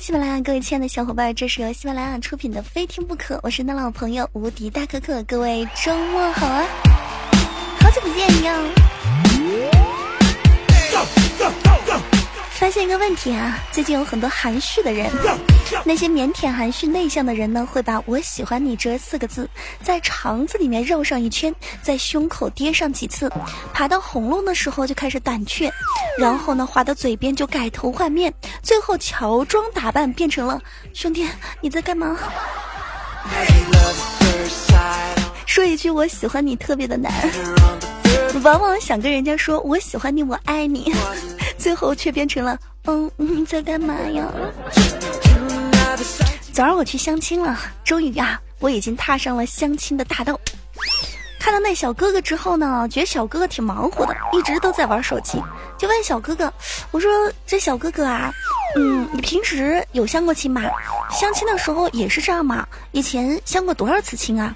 喜马拉雅各位亲爱的小伙伴，这是由喜马拉雅出品的《非听不可》，我是你的老朋友无敌大可可，各位周末好啊！好久不见呀！发现一个问题啊，最近有很多含蓄的人，那些腼腆、含蓄、内向的人呢，会把我喜欢你这四个字在肠子里面绕上一圈，在胸口跌上几次，爬到喉咙的时候就开始胆怯，然后呢，滑到嘴边就改头换面，最后乔装打扮变成了兄弟你在干嘛？说一句我喜欢你特别的难，往往想跟人家说我喜欢你，我爱你。最后却变成了，嗯，你在干嘛呀？早上我去相亲了，终于啊，我已经踏上了相亲的大道。看到那小哥哥之后呢，觉得小哥哥挺忙活的，一直都在玩手机。就问小哥哥，我说这小哥哥啊，嗯，你平时有相过亲吗？相亲的时候也是这样吗？以前相过多少次亲啊？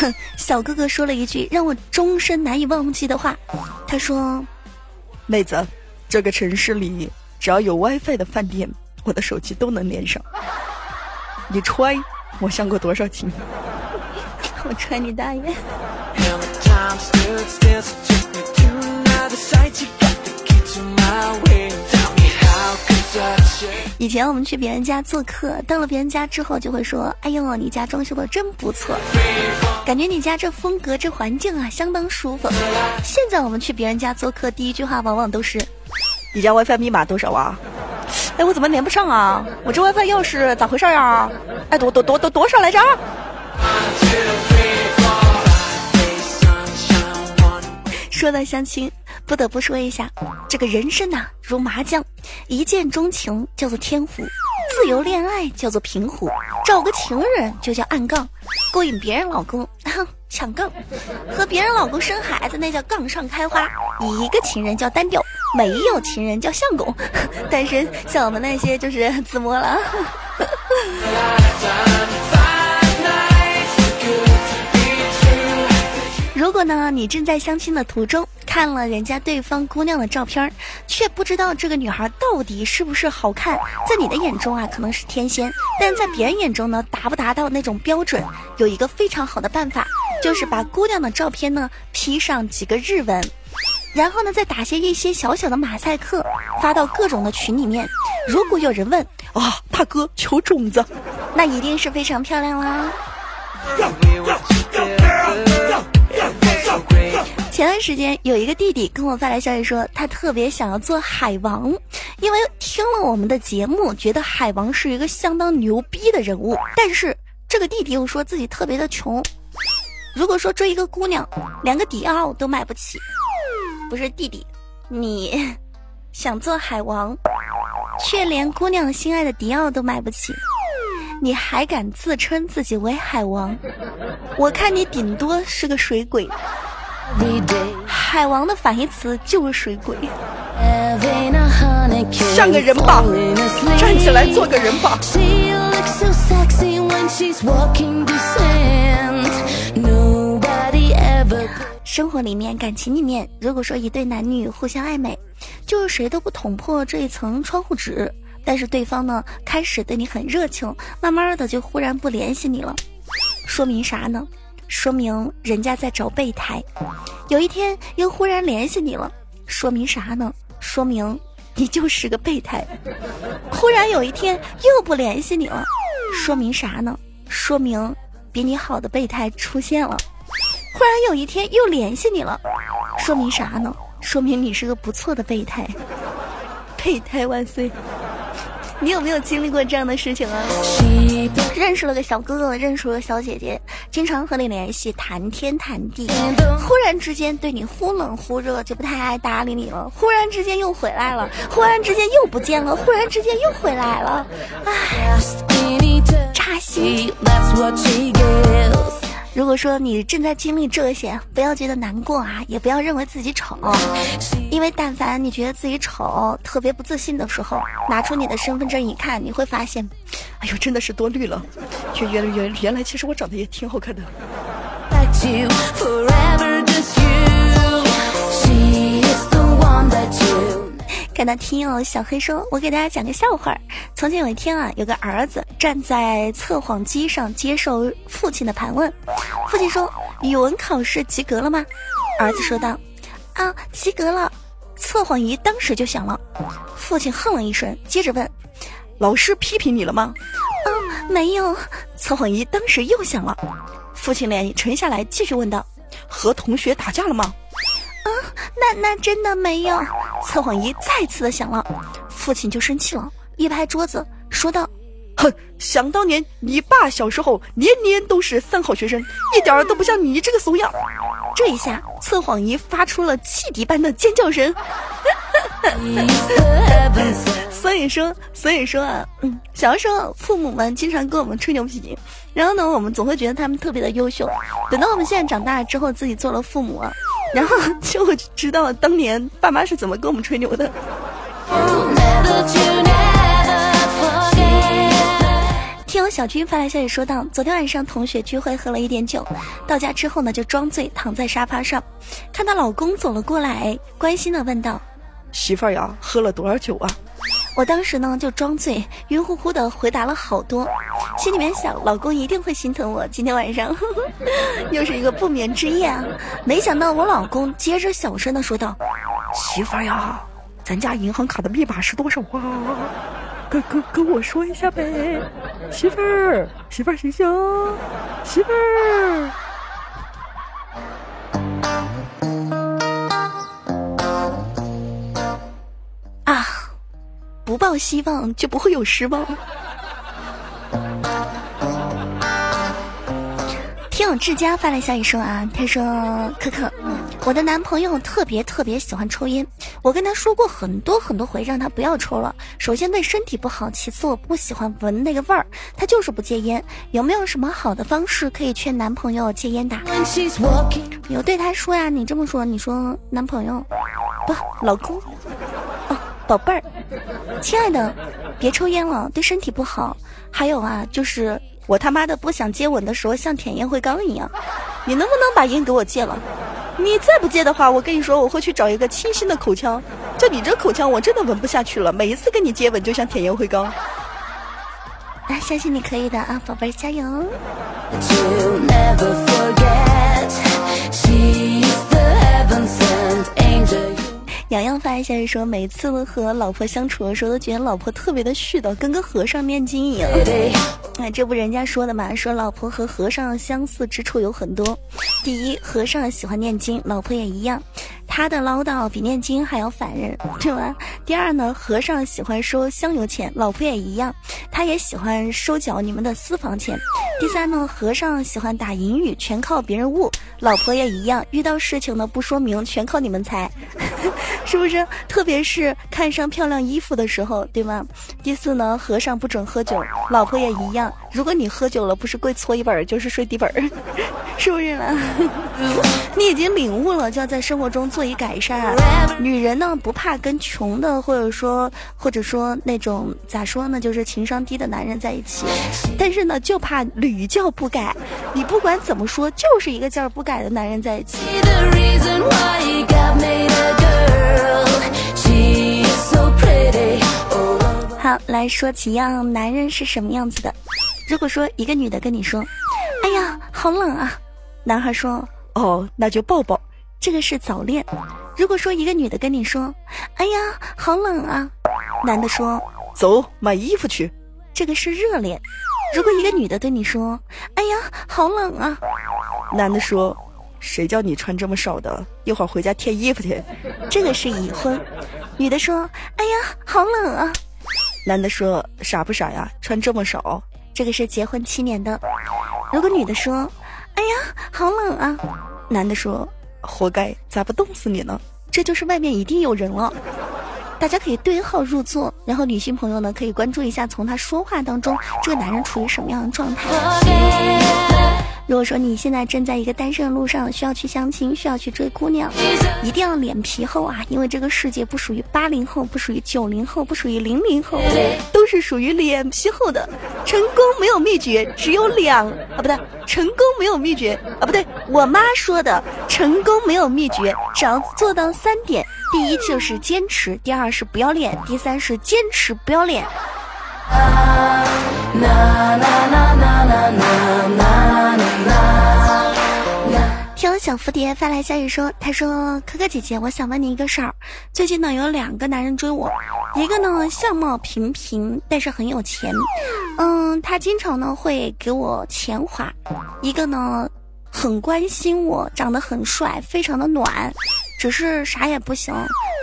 哼，小哥哥说了一句让我终身难以忘记的话，他说，妹子。这个城市里，只要有 WiFi 的饭店，我的手机都能连上。你揣，我相过多少亲？我揣你大爷！以前我们去别人家做客，到了别人家之后就会说：“哎呦，你家装修的真不错，感觉你家这风格、这环境啊，相当舒服。”现在我们去别人家做客，第一句话往往都是。你家 WiFi 密码多少啊？哎，我怎么连不上啊？我这 WiFi 钥匙咋回事呀？哎，多多多多多少来着？说到相亲，不得不说一下，这个人生呐如麻将，一见钟情叫做天胡，自由恋爱叫做平胡，找个情人就叫暗杠，勾引别人老公。哼抢杠，和别人老公生孩子那叫杠上开花，一个情人叫单调，没有情人叫相公，单身像我们那些就是自摸了。如果呢，你正在相亲的途中，看了人家对方姑娘的照片，却不知道这个女孩到底是不是好看，在你的眼中啊，可能是天仙，但在别人眼中呢，达不达到那种标准？有一个非常好的办法，就是把姑娘的照片呢 P 上几个日文，然后呢再打些一些小小的马赛克，发到各种的群里面。如果有人问啊，大哥求种子，那一定是非常漂亮啦。前段时间有一个弟弟跟我发来消息说，他特别想要做海王，因为听了我们的节目，觉得海王是一个相当牛逼的人物。但是这个弟弟又说自己特别的穷，如果说追一个姑娘，连个迪奥都买不起，不是弟弟，你 想做海王，却连姑娘心爱的迪奥都买不起，你还敢自称自己为海王？我看你顶多是个水鬼。海王的反义词就是水鬼。像个人吧，站起来做个人吧。生活里面，感情里面，如果说一对男女互相暧昧，就是谁都不捅破这一层窗户纸，但是对方呢开始对你很热情，慢慢的就忽然不联系你了，说明啥呢？说明人家在找备胎，有一天又忽然联系你了，说明啥呢？说明你就是个备胎。忽然有一天又不联系你了，说明啥呢？说明比你好的备胎出现了。突然有一天又联系你了，说明啥呢？说明你是个不错的备胎。备胎万岁！你有没有经历过这样的事情啊？认识了个小哥哥，认识了个小姐姐，经常和你联系，谈天谈地。忽然之间对你忽冷忽热，就不太爱搭理你了。忽然之间又回来了，忽然之间又不见了，忽然之间又回来了。唉，扎心。如果说你正在经历这些，不要觉得难过啊，也不要认为自己丑，因为但凡你觉得自己丑、特别不自信的时候，拿出你的身份证一看，你会发现，哎呦，真的是多虑了，就原原原来其实我长得也挺好看的。感看到听友小黑说：“我给大家讲个笑话。从前有一天啊，有个儿子站在测谎机上接受父亲的盘问。父亲说：‘语文考试及格了吗？’儿子说道：‘啊，及格了。’测谎仪当时就响了。父亲哼了一声，接着问：‘老师批评你了吗？’啊，没有。测谎仪当时又响了。父亲脸沉下来，继续问道：‘和同学打架了吗？’啊，那那真的没有。测谎仪再次的响了，父亲就生气了，一拍桌子说道：“，哼想当年你爸小时候年年都是三好学生，一点都不像你这个怂样。”这一下，测谎仪发出了汽笛般的尖叫声。所以说，所以说啊，嗯，小时候父母们经常跟我们吹牛皮，然后呢，我们总会觉得他们特别的优秀。等到我们现在长大之后，自己做了父母啊，然后就知道当年爸妈是怎么跟我们吹牛的。小军发来消息说道：昨天晚上同学聚会喝了一点酒，到家之后呢，就装醉躺在沙发上，看到老公走了过来，关心的问道：“媳妇儿呀，喝了多少酒啊？”我当时呢就装醉，晕乎乎的回答了好多，心里面想老公一定会心疼我。今天晚上 又是一个不眠之夜啊！没想到我老公接着小声的说道：“媳妇儿呀，咱家银行卡的密码是多少啊？跟跟跟我说一下呗，媳妇儿，媳妇儿醒醒，媳妇儿啊。”不抱希望就不会有失望。听友志佳发来消息说啊，他说：“可可，我的男朋友特别特别喜欢抽烟，我跟他说过很多很多回，让他不要抽了。首先对身体不好，其次我不喜欢闻那个味儿，他就是不戒烟。有没有什么好的方式可以劝男朋友戒烟的？有对他说呀，你这么说，你说男朋友不老公。”宝贝儿，亲爱的，别抽烟了，对身体不好。还有啊，就是我他妈的不想接吻的时候像舔烟灰缸一样。你能不能把烟给我戒了？你再不接的话，我跟你说，我会去找一个清新的口腔。就你这口腔，我真的闻不下去了。每一次跟你接吻，就像舔烟灰缸。啊，相信你可以的啊，宝贝儿，加油！洋洋发一下说，每次和老婆相处的时候，都觉得老婆特别的絮叨，跟个和尚念经一样。哎，这不人家说的嘛，说老婆和和尚相似之处有很多。第一，和尚喜欢念经，老婆也一样。他的唠叨比念经还要烦人，对吧？第二呢，和尚喜欢收香油钱，老婆也一样，他也喜欢收缴你们的私房钱。第三呢，和尚喜欢打淫语，全靠别人悟，老婆也一样，遇到事情呢不说明，全靠你们猜，是不是？特别是看上漂亮衣服的时候，对吗？第四呢，和尚不准喝酒，老婆也一样，如果你喝酒了，不是跪搓衣板就是睡地板 是不是呢？你已经领悟了，就要在生活中做。以改善，女人呢不怕跟穷的，或者说或者说那种咋说呢，就是情商低的男人在一起，但是呢就怕屡教不改，你不管怎么说，就是一个劲儿不改的男人在一起。好，来说几样男人是什么样子的。如果说一个女的跟你说：“哎呀，好冷啊！”男孩说：“哦，那就抱抱。”这个是早恋。如果说一个女的跟你说：“哎呀，好冷啊！”男的说：“走，买衣服去。”这个是热恋。如果一个女的对你说：“哎呀，好冷啊！”男的说：“谁叫你穿这么少的？一会儿回家添衣服去。”这个是已婚。女的说：“哎呀，好冷啊！”男的说：“傻不傻呀？穿这么少。”这个是结婚七年的。如果女的说：“哎呀，好冷啊！”男的说。活该，咋不冻死你呢？这就是外面一定有人了，大家可以对号入座，然后女性朋友呢可以关注一下，从他说话当中，这个男人处于什么样的状态。如果说你现在正在一个单身的路上，需要去相亲，需要去追姑娘，一定要脸皮厚啊！因为这个世界不属于八零后，不属于九零后，不属于零零后，都是属于脸皮厚的。成功没有秘诀，只有两啊，不对，成功没有秘诀啊，不对，我妈说的，成功没有秘诀，只要做到三点：第一就是坚持，第二是不要脸，第三是坚持不要脸。听小蝴蝶发来消息说：“他说，可可姐姐，我想问你一个事儿。最近呢，有两个男人追我，一个呢相貌平平，但是很有钱，嗯，他经常呢会给我钱花；一个呢很关心我，长得很帅，非常的暖，只是啥也不行，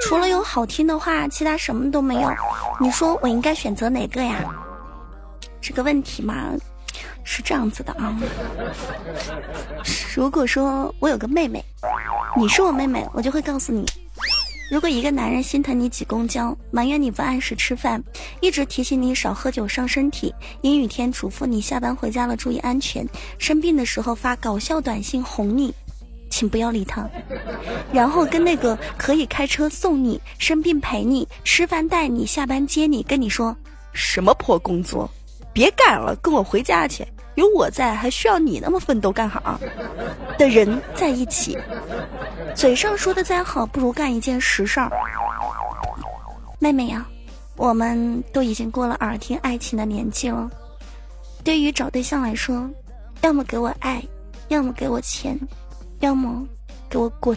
除了有好听的话，其他什么都没有。你说我应该选择哪个呀？这个问题嘛。”是这样子的啊，如果说我有个妹妹，你是我妹妹，我就会告诉你，如果一个男人心疼你挤公交，埋怨你不按时吃饭，一直提醒你少喝酒伤身体，阴雨天嘱咐你下班回家了注意安全，生病的时候发搞笑短信哄你，请不要理他，然后跟那个可以开车送你、生病陪你、吃饭带你、下班接你，跟你说什么破工作，别干了，跟我回家去。有我在，还需要你那么奋斗干哈？的人在一起，嘴上说的再好，不如干一件实事儿。妹妹呀，我们都已经过了耳听爱情的年纪了。对于找对象来说，要么给我爱，要么给我钱，要么给我滚。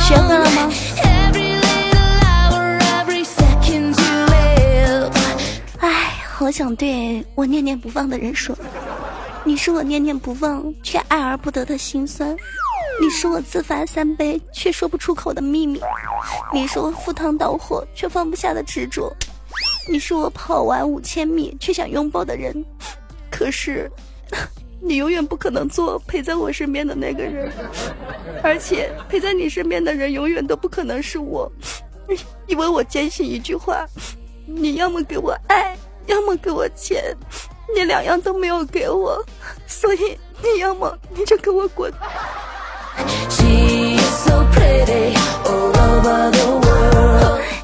学会了吗？想对我念念不忘的人说，你是我念念不忘却爱而不得的心酸，你是我自罚三杯却说不出口的秘密，你是我赴汤蹈火却放不下的执着，你是我跑完五千米却想拥抱的人，可是，你永远不可能做陪在我身边的那个人，而且陪在你身边的人永远都不可能是我，因为我坚信一句话，你要么给我爱。要么给我钱，你两样都没有给我，所以你要么你就给我滚。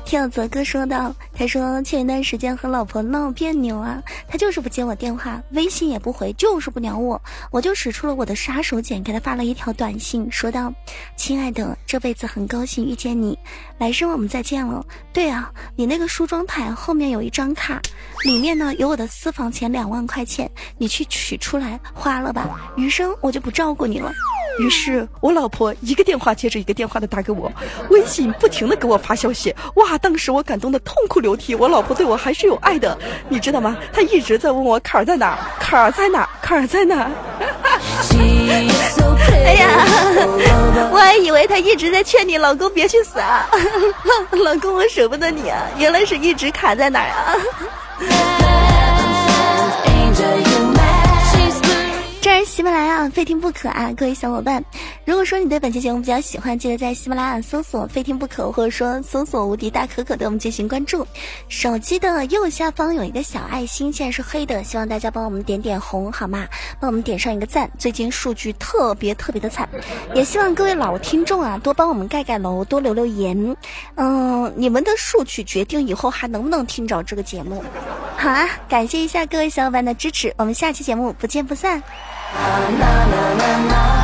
听泽哥说道：“他说前一段时间和老婆闹别扭啊，他就是不接我电话，微信也不回，就是不鸟我。我就使出了我的杀手锏，给他发了一条短信，说道：亲爱的，这辈子很高兴遇见你，来生我们再见了。对啊，你那个梳妆台后面有一张卡，里面呢有我的私房钱两万块钱，你去取出来花了吧，余生我就不照顾你了。”于是我老婆一个电话接着一个电话的打给我，微信不停的给我发消息，哇！当时我感动的痛哭流涕。我老婆对我还是有爱的，你知道吗？她一直在问我坎儿在哪，坎儿在哪，坎儿在哪。哎呀，我还以为她一直在劝你老公别去死啊，老公我舍不得你啊，原来是一直卡在哪儿啊。喜马拉雅非听不可啊！各位小伙伴，如果说你对本期节目比较喜欢，记得在喜马拉雅搜索“非听不可”或者说搜索“无敌大可可”对我们进行关注。手机的右下方有一个小爱心，现在是黑的，希望大家。帮我们点点红好吗？帮我们点上一个赞。最近数据特别特别的惨，也希望各位老听众啊多帮我们盖盖楼，多留留言。嗯，你们的数据决定以后还能不能听着这个节目。好啊，感谢一下各位小伙伴的支持，我们下期节目不见不散。na na na na